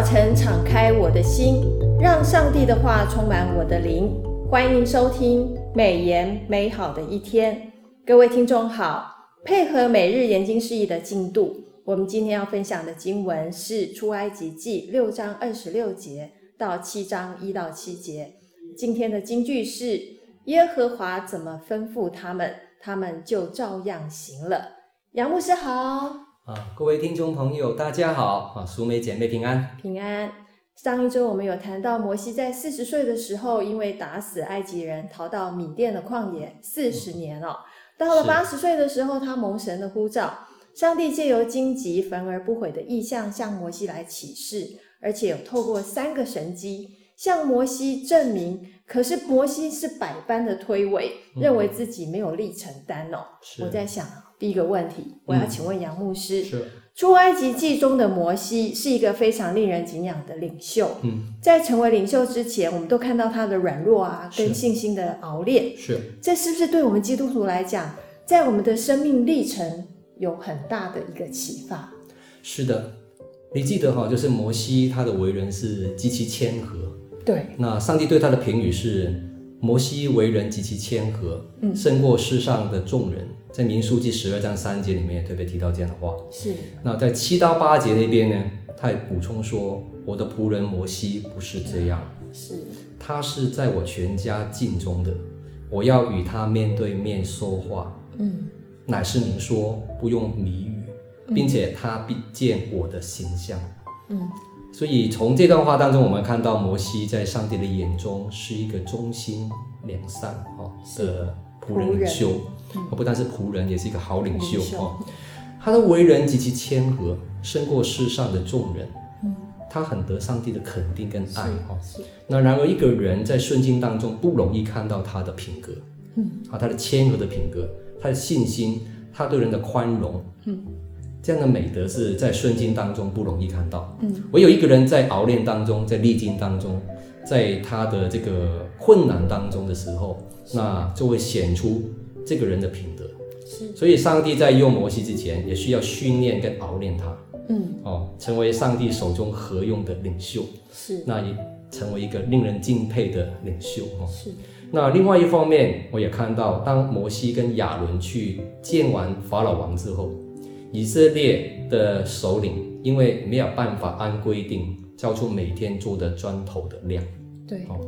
早晨，敞开我的心，让上帝的话充满我的灵。欢迎收听美言美好的一天。各位听众好，配合每日研经释义的进度，我们今天要分享的经文是出埃及记六章二十六节到七章一到七节。今天的金句是：耶和华怎么吩咐他们，他们就照样行了。杨牧师好。啊，各位听众朋友，大家好！啊，淑美姐妹平安，平安。上一周我们有谈到摩西在四十岁的时候，因为打死埃及人，逃到缅甸的旷野四十年了。到了八十岁的时候，他蒙神的呼召，上帝借由荆棘焚而不毁的意象向摩西来启示，而且有透过三个神迹向摩西证明。可是摩西是百般的推诿，嗯、认为自己没有力承担哦。我在想。第一个问题，我要请问杨牧师：嗯、出埃及记中的摩西是一个非常令人敬仰的领袖。嗯，在成为领袖之前，我们都看到他的软弱啊，跟信心的熬炼。是，这是不是对我们基督徒来讲，在我们的生命历程有很大的一个启发？是的，你记得哈，就是摩西他的为人是极其谦和。对，那上帝对他的评语是。摩西为人极其谦和，嗯，胜过世上的众人。在民数记十二章三节里面也特别提到这样的话。是。那在七到八节那边呢，他也补充说：“我的仆人摩西不是这样，是，他是在我全家尽忠的，我要与他面对面说话，嗯，乃是明说，不用谜语，并且他必见我的形象，嗯。”所以从这段话当中，我们看到摩西在上帝的眼中是一个忠心良善哈的仆人领袖，不但是仆人，也是一个好领袖哦。他的为人极其谦和，胜过世上的众人。他很得上帝的肯定跟爱哈。那然而一个人在顺境当中不容易看到他的品格，啊，他的谦和的品格，他的信心，他对人的宽容，嗯。这样的美德是在顺境当中不容易看到，嗯，唯有一个人在熬炼当中，在历经当中，在他的这个困难当中的时候，那就会显出这个人的品德。是，所以上帝在用摩西之前，也需要训练跟熬炼他，嗯，哦，成为上帝手中合用的领袖，是，那也成为一个令人敬佩的领袖，哦，是。那另外一方面，我也看到，当摩西跟亚伦去见完法老王之后。以色列的首领因为没有办法按规定交出每天做的砖头的量，对，哦，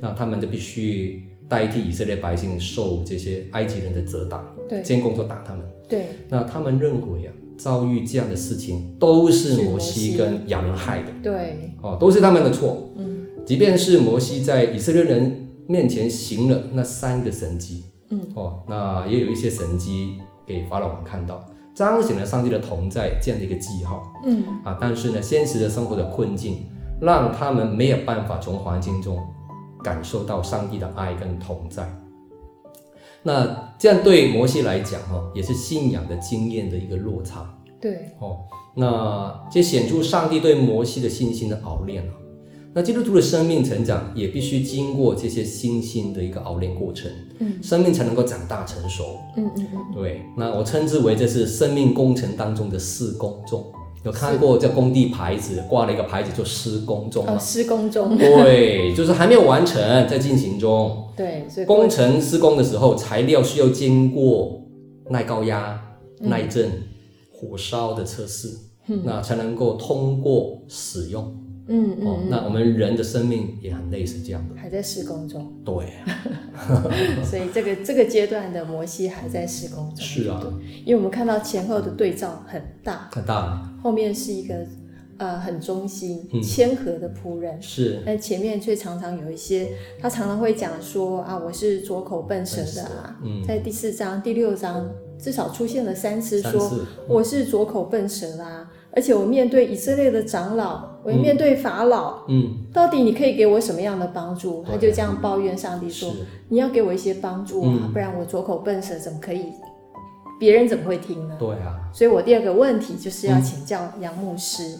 那他们就必须代替以色列百姓受这些埃及人的责打，对，监工都打他们，对，那他们认为啊，遭遇这样的事情都是摩西跟亚伦害的，对，哦，都是他们的错，嗯，即便是摩西在以色列人面前行了那三个神迹，嗯，哦，那也有一些神迹给法老王看到。彰显了上帝的同在这样的一个记号，嗯。啊，但是呢，现实的生活的困境让他们没有办法从环境中感受到上帝的爱跟同在。那这样对摩西来讲，哈，也是信仰的经验的一个落差。对，哦，那这显出上帝对摩西的信心的熬炼。那基督徒的生命成长也必须经过这些信心的一个熬炼过程，嗯，生命才能够长大成熟，嗯嗯嗯，对。那我称之为这是生命工程当中的四工中，有看过在工地牌子挂了一个牌子，就施工中，哦，施工中，对，就是还没有完成，在进行中，对，所以工程施工的时候，材料需要经过耐高压、耐震、火烧的测试，嗯，那才能够通过使用。嗯嗯，哦，那我们人的生命也很类似这样的，还在施工中。对，所以这个这个阶段的摩西还在施工中。是啊，因为我们看到前后的对照很大，很大。后面是一个呃很忠心、谦和的仆人，嗯、是。但前面却常常有一些，他常常会讲说啊，我是左口笨舌的啊。嗯，在第四章、第六章至少出现了三次说，说、嗯、我是左口笨舌啦、啊。而且我面对以色列的长老，我面对法老，嗯，到底你可以给我什么样的帮助？他就这样抱怨上帝说：“你要给我一些帮助啊，不然我左口笨舌，怎么可以？别人怎么会听呢？”对啊。所以我第二个问题就是要请教杨牧师：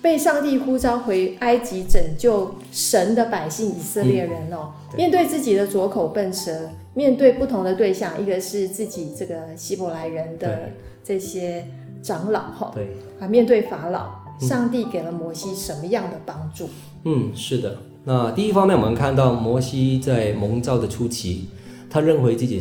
被上帝呼召回埃及拯救神的百姓以色列人哦，面对自己的左口笨舌，面对不同的对象，一个是自己这个希伯来人的这些。长老哈，对啊，面对法老，上帝给了摩西什么样的帮助？嗯，是的。那第一方面，我们看到摩西在蒙召的初期，他认为自己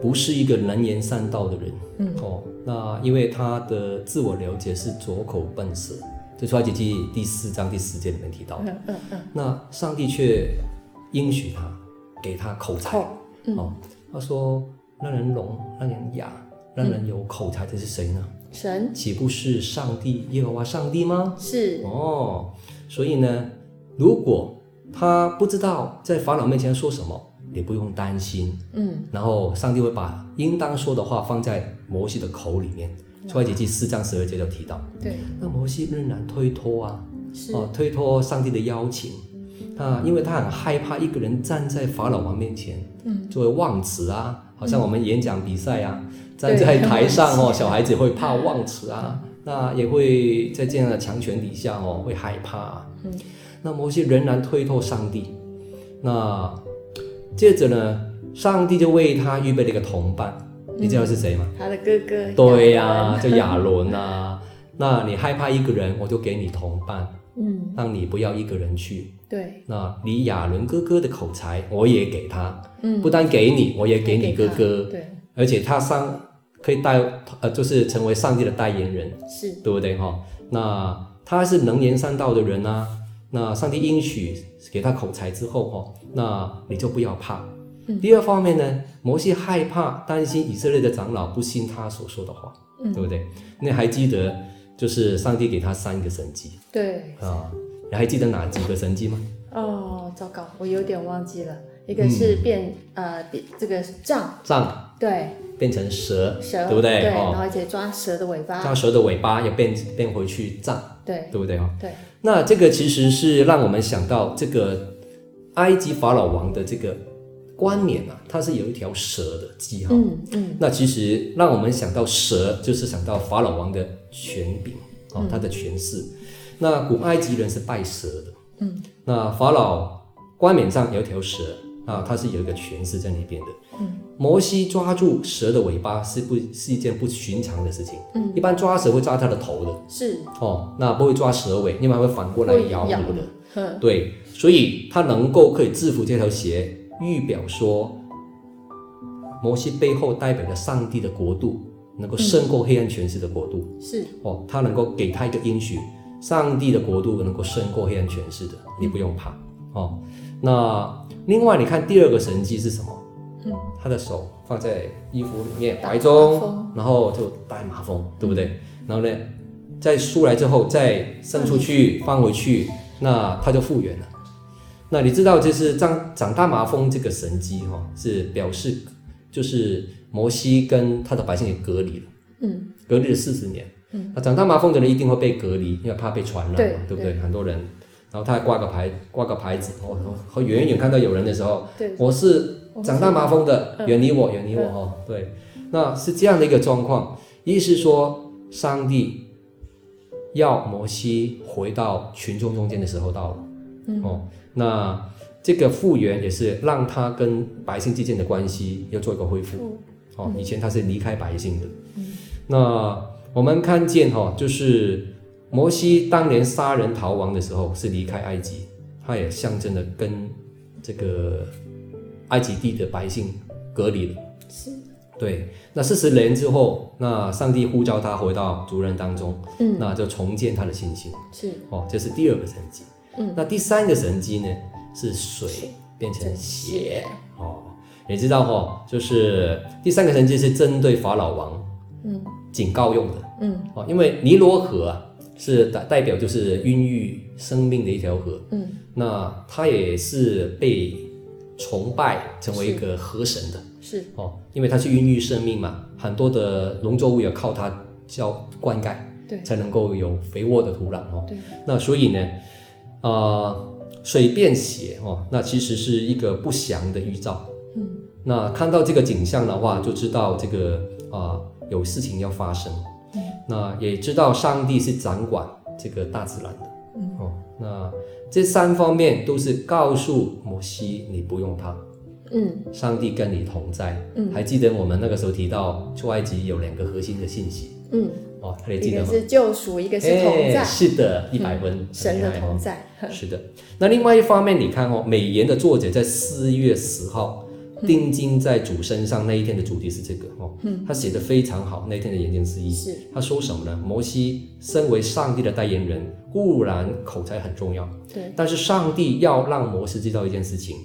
不是一个能言善道的人。嗯哦，那因为他的自我了解是拙口笨舌，就出埃及记第四章第十节里面提到的。嗯嗯嗯。那上帝却应许他，给他口才。嗯、哦，他说：“让人聋，让人哑，让人有口才的是谁呢？神，岂不是上帝耶和华上帝吗？是。哦，所以呢，如果他不知道在法老面前说什么，也不用担心。嗯，然后上帝会把应当说的话放在摩西的口里面。出埃及记四章十二节就提到。对，那摩西仍然推脱啊，是哦，推脱上帝的邀请。啊，因为他很害怕一个人站在法老王面前，嗯，作为忘词啊，好像我们演讲比赛啊，嗯、站在台上哦，小孩子会怕忘词啊，嗯、那也会在这样的强权底下哦，会害怕、啊。嗯，那摩西仍然推脱上帝，那接着呢，上帝就为他预备了一个同伴，嗯、你知道是谁吗？他的哥哥。对呀、啊，叫亚伦啊。那你害怕一个人，我就给你同伴，嗯，让你不要一个人去。对，那你亚伦哥哥的口才我也给他，嗯，不但给你，我也给你哥哥，对，而且他上可以代，呃，就是成为上帝的代言人，是对不对哈？那他是能言善道的人啊，那上帝应许给他口才之后哈，那你就不要怕。嗯，第二方面呢，摩西害怕担心以色列的长老不信他所说的话，嗯，对不对？那还记得就是上帝给他三个神迹，对啊。你还记得哪几个神迹吗？哦，糟糕，我有点忘记了。一个是变、嗯、呃变这个杖杖，对，变成蛇蛇，对不对？对，然后而且抓蛇的尾巴，抓蛇的尾巴也变变回去杖，对，对不对哦？对。那这个其实是让我们想到这个埃及法老王的这个冠冕啊，它是有一条蛇的记号。嗯嗯。那其实让我们想到蛇，就是想到法老王的权柄哦，他的权势。那古埃及人是拜蛇的，嗯，那法老冠冕上有一条蛇啊，它是有一个权势在那边的，嗯，摩西抓住蛇的尾巴是不是一件不寻常的事情，嗯，一般抓蛇会抓它的头的，是。哦，那不会抓蛇尾，另外会反过来咬你的，嗯，对，所以他能够可以制服这条蛇，预表说摩西背后代表着上帝的国度，能够胜过黑暗权势的国度，是。哦，他能够给他一个应许。上帝的国度能够胜过黑暗权势的，你不用怕。哦。那另外，你看第二个神迹是什么？嗯，他的手放在衣服里面怀中，然后就大麻风，对不对？然后呢，再出来之后再伸出去放回去，那他就复原了。那你知道，就是长长大麻风这个神迹哈，是表示就是摩西跟他的百姓也隔离了，嗯，隔离了四十年。嗯，那长大麻风的人一定会被隔离，因为怕被传染嘛，对，对不对？很多人，然后他还挂个牌，挂个牌子，哦，和远远看到有人的时候，对，我是长大麻风的，远离我，远离我，哦，对，那是这样的一个状况，意思说，上帝要摩西回到群众中间的时候到了，嗯，哦，那这个复原也是让他跟百姓之间的关系要做一个恢复，哦，以前他是离开百姓的，嗯，那。我们看见哈，就是摩西当年杀人逃亡的时候是离开埃及，他也象征了跟这个埃及地的百姓隔离了。是，对。那四十年之后，那上帝呼召他回到族人当中，嗯，那就重建他的信心。是，哦，这是第二个神迹。嗯，那第三个神迹呢，是水变成血。哦，你知道哈，就是第三个神迹是针对法老王。嗯。警告用的，嗯，哦，因为尼罗河啊，是代代表就是孕育生命的一条河，嗯，那它也是被崇拜成为一个河神的，是。哦，因为它是孕育生命嘛，很多的农作物要靠它浇灌溉，对，才能够有肥沃的土壤哦，对，那所以呢，啊、呃，水变血哦，那其实是一个不祥的预兆，嗯，那看到这个景象的话，就知道这个啊。呃有事情要发生，嗯，那也知道上帝是掌管这个大自然的，嗯，哦，那这三方面都是告诉摩西，你不用怕，嗯，上帝跟你同在。嗯，还记得我们那个时候提到出埃及有两个核心的信息。嗯，哦，还记得吗？一个是救赎，一个是同在。是的，一百分，神的同在。是的。那另外一方面，你看哦，美言的作者在四月十号。定睛在主身上那一天的主题是这个哦，嗯，他写的非常好。那一天的演讲之一是他说什么呢？摩西身为上帝的代言人，固然口才很重要，对，但是上帝要让摩西知道一件事情，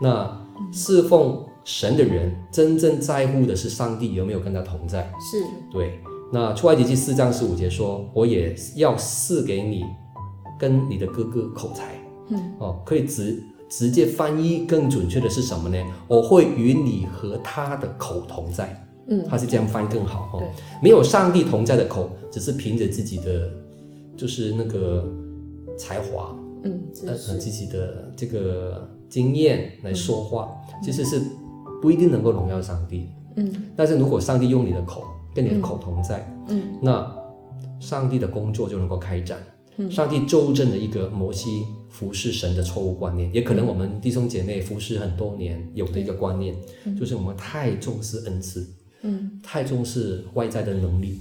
那侍奉神的人真正在乎的是上帝有没有跟他同在，是对。那出埃及记四章十五节说，我也要赐给你跟你的哥哥口才，嗯，哦，可以直。直接翻译更准确的是什么呢？我会与你和他的口同在。嗯，他是这样翻更好哈。对，没有上帝同在的口，只是凭着自己的就是那个才华，嗯，呃，自己的这个经验来说话，嗯，其实是不一定能够荣耀上帝。嗯，但是如果上帝用你的口跟你的口同在，嗯，那上帝的工作就能够开展。上帝纠正了一个摩西服侍神的错误观念，也可能我们弟兄姐妹服侍很多年有的一个观念，就是我们太重视恩赐，嗯，太重视外在的能力，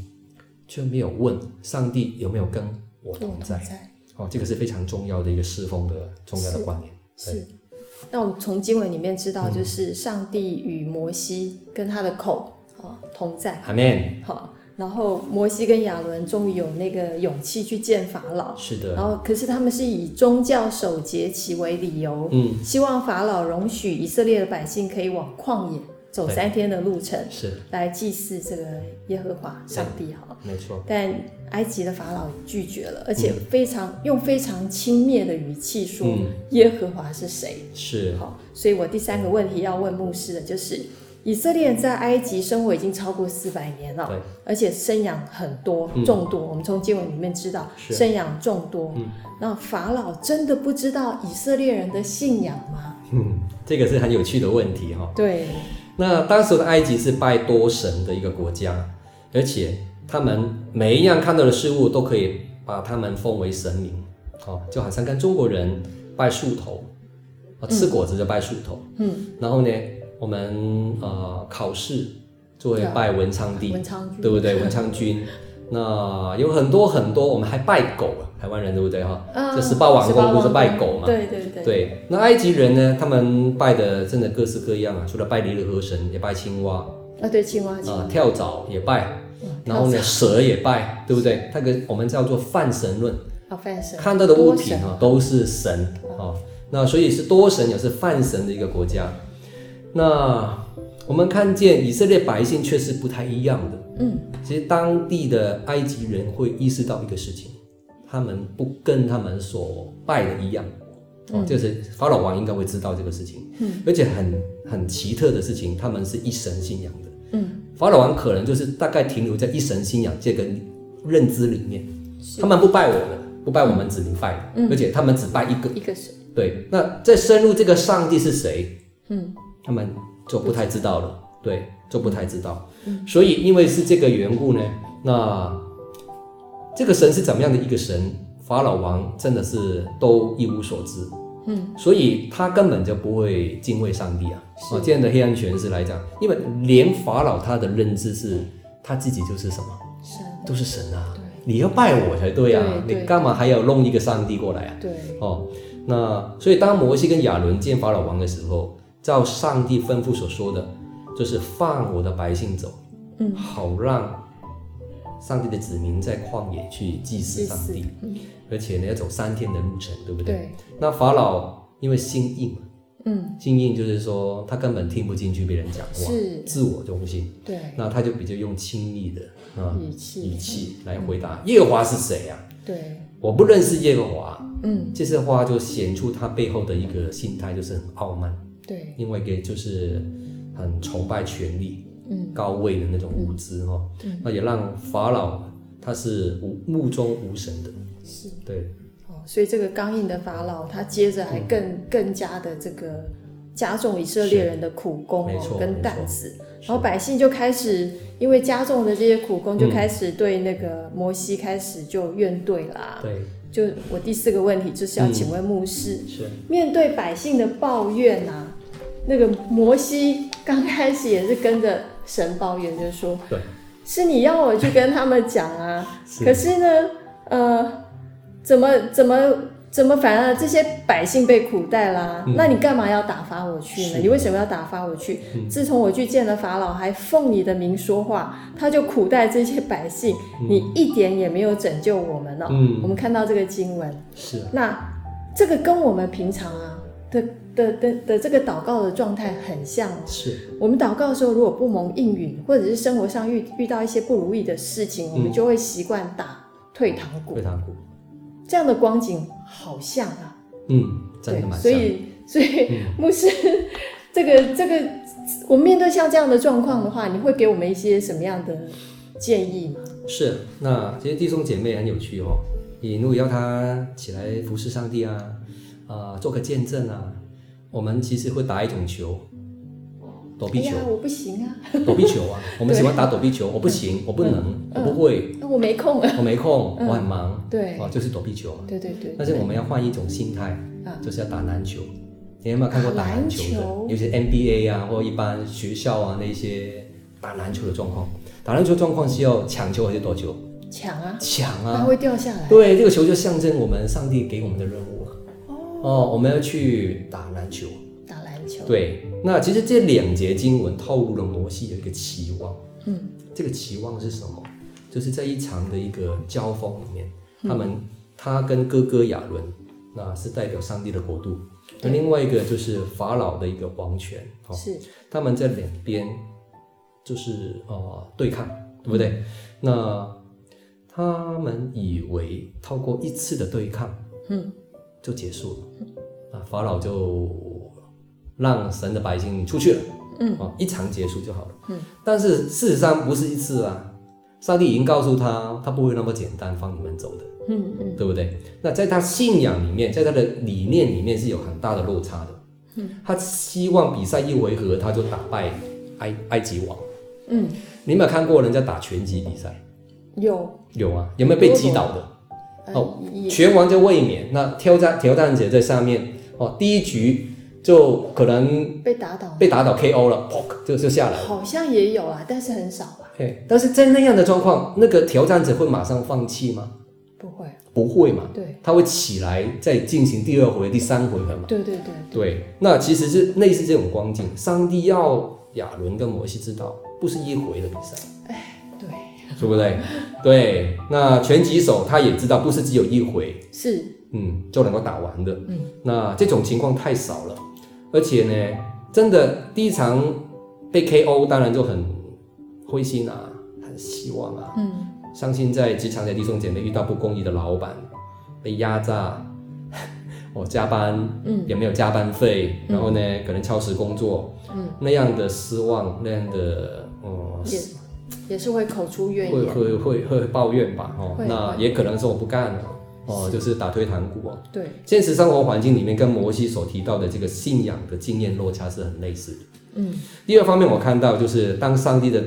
却没有问上帝有没有跟我同在。哦，这个是非常重要的一个侍奉的重要的观念。是。那我们从经文里面知道，就是上帝与摩西跟他的口啊同在。阿门。好。然后摩西跟亚伦终于有那个勇气去见法老，是的。然后可是他们是以宗教守节期为理由，嗯，希望法老容许以色列的百姓可以往旷野走三天的路程，是来祭祀这个耶和华上帝哈，没错。但埃及的法老拒绝了，而且非常、嗯、用非常轻蔑的语气说、嗯、耶和华是谁？是好，所以我第三个问题要问牧师的就是。以色列人在埃及生活已经超过四百年了，而且生养很多众多。我们从经文里面知道，生养众多。嗯那法老真的不知道以色列人的信仰吗？嗯，这个是很有趣的问题哈。对。那当时的埃及是拜多神的一个国家，而且他们每一样看到的事物都可以把他们奉为神明，哦，就好像跟中国人拜树头，啊吃果子就拜树头。嗯。然后呢？我们呃考试就会拜文昌帝，文昌君，对不对？文昌君，那有很多很多，我们还拜狗，台湾人对不对哈？这十八王公不是拜狗嘛？对对对。对，那埃及人呢？他们拜的真的各式各样啊，除了拜尼罗河神，也拜青蛙啊，对青蛙啊，跳蚤也拜，然后呢蛇也拜，对不对？那个我们叫做泛神论，泛神，看到的物品啊都是神啊，那所以是多神也是泛神的一个国家。那我们看见以色列百姓却是不太一样的。嗯，其实当地的埃及人会意识到一个事情，他们不跟他们所拜的一样。哦，就是法老王应该会知道这个事情。嗯，而且很很奇特的事情，他们是一神信仰的。嗯，法老王可能就是大概停留在一神信仰这个认知里面，他们不拜我们，不拜我们子民拜的。嗯，而且他们只拜一个一个神。对，那再深入这个上帝是谁？嗯。他们就不太知道了，对，就不太知道。嗯，所以因为是这个缘故呢，那这个神是怎么样的一个神？法老王真的是都一无所知。嗯，所以他根本就不会敬畏上帝啊。啊，这样的黑暗权势来讲，因为连法老他的认知是他自己就是什么神，都是神啊。对，你要拜我才对啊，你干嘛还要弄一个上帝过来啊？对，哦，那所以当摩西跟亚伦见法老王的时候。照上帝吩咐所说的，就是放我的百姓走，嗯，好让上帝的子民在旷野去祭祀上帝，嗯，而且呢要走三天的路程，对不对？对。那法老因为心硬，嗯，心硬就是说他根本听不进去别人讲话，是自我中心，对。那他就比较用轻易的啊语气语气来回答耶和华是谁啊？对，我不认识耶和华，嗯，这些话就显出他背后的一个心态，就是很傲慢。对，另外一个就是很崇拜权力、嗯，高位的那种无知哈，嗯，那也让法老他是无目中无神的，是，对，哦，所以这个刚硬的法老，他接着还更、嗯、更加的这个加重以色列人的苦工哦，跟担子，然后百姓就开始因为加重的这些苦工，就开始对那个摩西开始就怨怼啦，对。就我第四个问题就是要请问牧师，嗯、是。面对百姓的抱怨呐、啊，那个摩西刚开始也是跟着神抱怨，就是说，对，是你要我去跟他们讲啊，是可是呢，呃，怎么怎么怎么反而这些百姓被苦待啦？嗯、那你干嘛要打发我去呢？你为什么要打发我去？嗯、自从我去见了法老，还奉你的名说话，他就苦待这些百姓，嗯、你一点也没有拯救我们哦。嗯、我们看到这个经文，是那这个跟我们平常啊。的的的的这个祷告的状态很像，是我们祷告的时候，如果不蒙应允，或者是生活上遇遇到一些不如意的事情，嗯、我们就会习惯打退堂鼓。退堂鼓，这样的光景好像啊，嗯，真的蛮像。所以，所以、嗯、牧师，这个这个，我们面对像这样的状况的话，你会给我们一些什么样的建议吗？是，那这些弟兄姐妹很有趣哦，你如果要他起来服侍上帝啊。啊、呃，做个见证啊！我们其实会打一种球，躲避球。哎、我不行啊！躲避球啊！我们喜欢打躲避球。我不行，嗯、我不能，嗯、我不会。我没空。我没空，嗯、我很忙。对。哦，就是躲避球嘛。对对对。但是我们要换一种心态，嗯、就是要打篮球。你有没有看过打篮球的？有些 NBA 啊，或一般学校啊那些打篮球的状况。打篮球状况是要抢球还是躲球？抢啊！抢啊！它会掉下来。对，这个球就象征我们上帝给我们的任务。哦，我们要去打篮球。打篮球。对，那其实这两节经文透露了摩西的一个期望。嗯，这个期望是什么？就是在一场的一个交锋里面，嗯、他们他跟哥哥亚伦，那是代表上帝的国度；那另外一个就是法老的一个王权。哦、是。他们在两边就是呃对抗，对不对？嗯、那他们以为透过一次的对抗，嗯。就结束了，啊，法老就让神的百姓出去了，嗯，啊，一场结束就好了，嗯，但是事实上不是一次啊，上帝已经告诉他，他不会那么简单放你们走的，嗯嗯，对不对？那在他信仰里面，在他的理念里面是有很大的落差的，嗯，他希望比赛一回合他就打败埃埃及王，嗯，你有没有看过人家打拳击比赛？有，有啊，有没有被击倒的？哦，拳王就卫冕，那挑战挑战者在上面哦，第一局就可能被打倒，被打倒 KO 了，砰，就就下来了。好像也有啊，但是很少吧。对，但是在那样的状况，那个挑战者会马上放弃吗？不会，不会嘛。对，他会起来再进行第二回、第三回合嘛。对对对对。对，那其实是类似这种光景，上帝要亚伦跟摩西知道，不是一回的比赛。哎。对不对？对，那拳击手他也知道，不是只有一回，是，嗯，就能够打完的。嗯，那这种情况太少了，而且呢，真的第一场被 KO，当然就很灰心啊，很希望啊。嗯，相信在职场的弟兄姐妹遇到不公义的老板，被压榨，哦，加班，嗯，也没有加班费，嗯、然后呢，可能超时工作，嗯，那样的失望，那样的，哦、嗯。也是会口出怨言，会会会会抱怨吧，哦，那也可能是我不干了，哦，就是打退堂鼓哦。对，现实生活环境里面跟摩西所提到的这个信仰的经验落差是很类似的。嗯，第二方面我看到就是当上帝的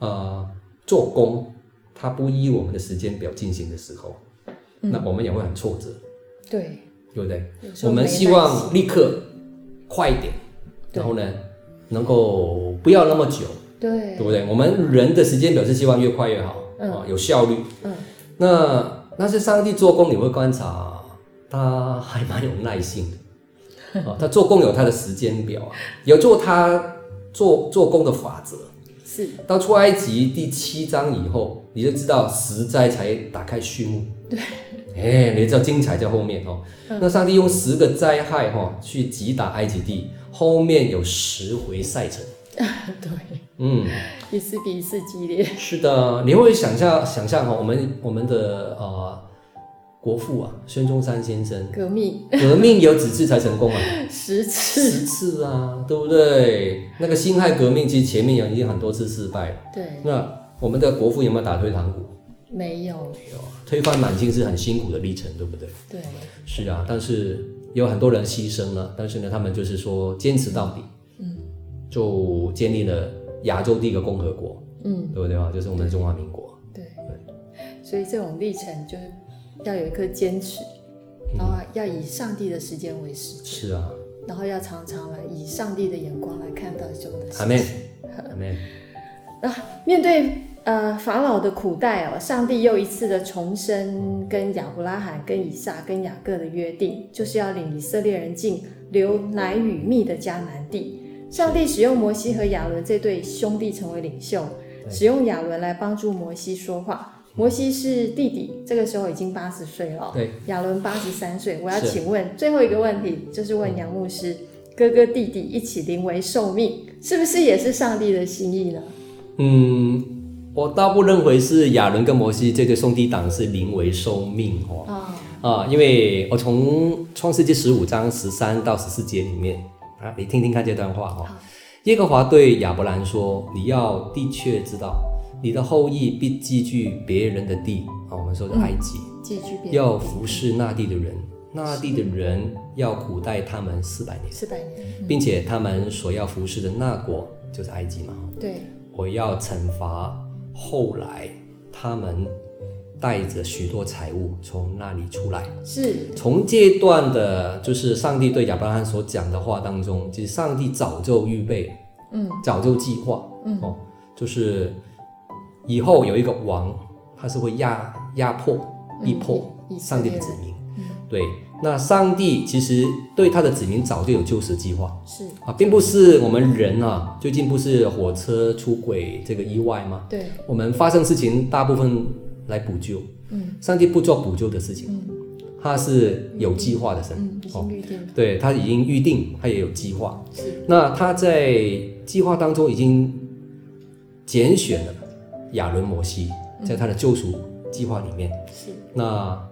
呃做工，他不依我们的时间表进行的时候，嗯、那我们也会很挫折。对，对不对？我们希望立刻快一点，然后呢，能够不要那么久。对，对不对？我们人的时间表是希望越快越好，啊、嗯，有效率。嗯，那那是上帝做工，你会观察，他还蛮有耐心的，啊，他做工有他的时间表啊，有做他做做工的法则。是，到出埃及第七章以后，你就知道十灾才打开序幕。对，哎，你知道精彩在后面哦。嗯、那上帝用十个灾害哈去击打埃及地，后面有十回赛程。对，嗯，一次比一次激烈。是的，你会想象想象哈，我们我们的呃国父啊，孙中山先生，革命革命有几次才成功啊？十次，十次啊，对不对？那个辛亥革命其实前面有已经很多次失败了。对，那我们的国父有没有打退堂鼓？没有，没有，推翻满清是很辛苦的历程，对不对？对，是啊，但是有很多人牺牲了，但是呢，他们就是说坚持到底。就建立了亚洲第一个共和国，嗯，对不对啊？就是我们的中华民国。对，对，所以这种历程就是要有一颗坚持，然后要以上帝的时间为时。是啊，然后要常常来以上帝的眼光来看待所有的事情。阿门，阿门。啊，面对呃法老的苦待哦，上帝又一次的重申跟亚伯拉罕、跟以撒、跟雅各的约定，就是要领以色列人进流奶与蜜的迦南地。上帝使用摩西和亚伦这对兄弟成为领袖，使用亚伦来帮助摩西说话。摩西是弟弟，这个时候已经八十岁了。对，亚伦八十三岁。我要请问最后一个问题，就是问杨牧师，哥哥弟弟一起临危受命，是不是也是上帝的心意呢？嗯，我倒不认为是亚伦跟摩西这对兄弟党是临危受命哦。啊、哦呃，因为我从创世纪十五章十三到十四节里面啊，你听听看这段话哦。耶和华对亚伯兰说：“你要的确知道。”你的后裔必寄居别人的地啊，我们说的埃及，寄居别人要服侍那地的人，那地的人要苦待他们四百年，四百年，并且他们所要服侍的那国就是埃及嘛。对，我要惩罚后来他们带着许多财物从那里出来。是，从这段的，就是上帝对亚伯拉罕所讲的话当中，其实上帝早就预备，嗯，早就计划，嗯，哦，就是。以后有一个王，他是会压压迫、逼迫上帝的子民。嗯、对，那上帝其实对他的子民早就有救赎计划。是啊，并不是我们人啊，最近不是火车出轨这个意外吗？对，我们发生事情大部分来补救。嗯，上帝不做补救的事情，嗯、他是有计划的神。嗯，已经预定。对，他已经预定，他也有计划。是，那他在计划当中已经拣选了。亚伦、摩西在他的救赎计划里面，嗯、是那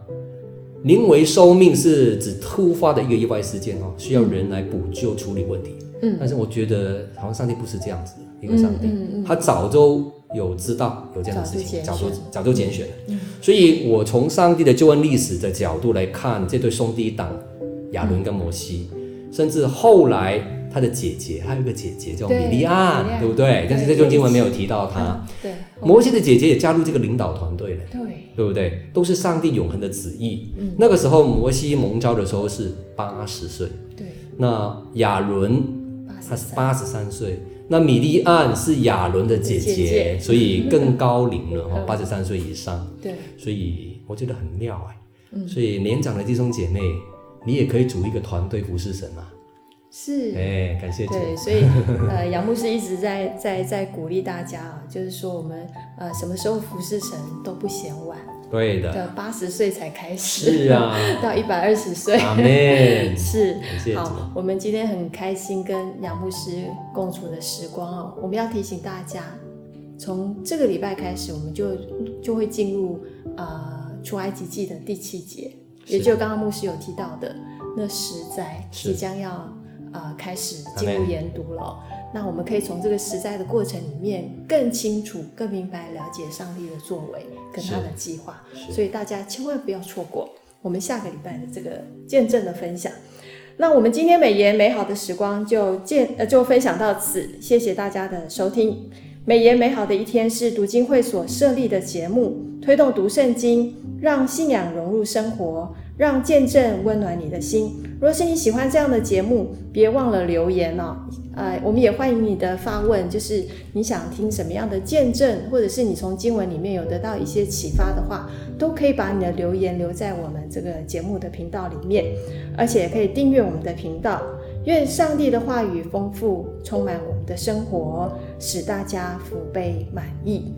临危受命是指突发的一个意外事件哦，需要人来补救处理问题。嗯，但是我觉得好像上帝不是这样子的一个上帝，他早就有知道有这样的事情，早就早就拣选了。嗯，所以我从上帝的救恩历史的角度来看，这对兄弟党亚伦跟摩西，嗯、甚至后来。他的姐姐，还有一个姐姐叫米利安，对，对不对？对，但是这段经文没有提到他。对，摩西的姐姐也加入这个领导团队了。对，对不对？都是上帝永恒的旨意。嗯，那个时候摩西蒙召的时候是八十岁。对，那亚伦他是八十三岁，那米利安是亚伦的姐姐，姐姐所以更高龄了哈，八十三岁以上。对，所以我觉得很妙哎。嗯，所以年长的弟兄姐妹，你也可以组一个团队服侍神嘛。是，哎、欸，感谢。对，所以呃，杨牧师一直在在在鼓励大家啊，就是说我们呃什么时候服侍神都不嫌晚。对的。的八十岁才开始。是啊。到一百二十岁。是。好，我们今天很开心跟杨牧师共处的时光哦，我们要提醒大家，从这个礼拜开始，我们就就会进入呃出埃及记的第七节，也就刚刚牧师有提到的那十灾即将要。啊、呃，开始进入研读了。那我们可以从这个实在的过程里面更清楚、更明白了解上帝的作为跟他的计划。所以大家千万不要错过我们下个礼拜的这个见证的分享。那我们今天美言美好的时光就见呃就分享到此，谢谢大家的收听。美言美好的一天是读经会所设立的节目，推动读圣经，让信仰融入生活。让见证温暖你的心。若是你喜欢这样的节目，别忘了留言哦。呃，我们也欢迎你的发问，就是你想听什么样的见证，或者是你从经文里面有得到一些启发的话，都可以把你的留言留在我们这个节目的频道里面，而且可以订阅我们的频道。愿上帝的话语丰富充满我们的生活，使大家福杯满溢。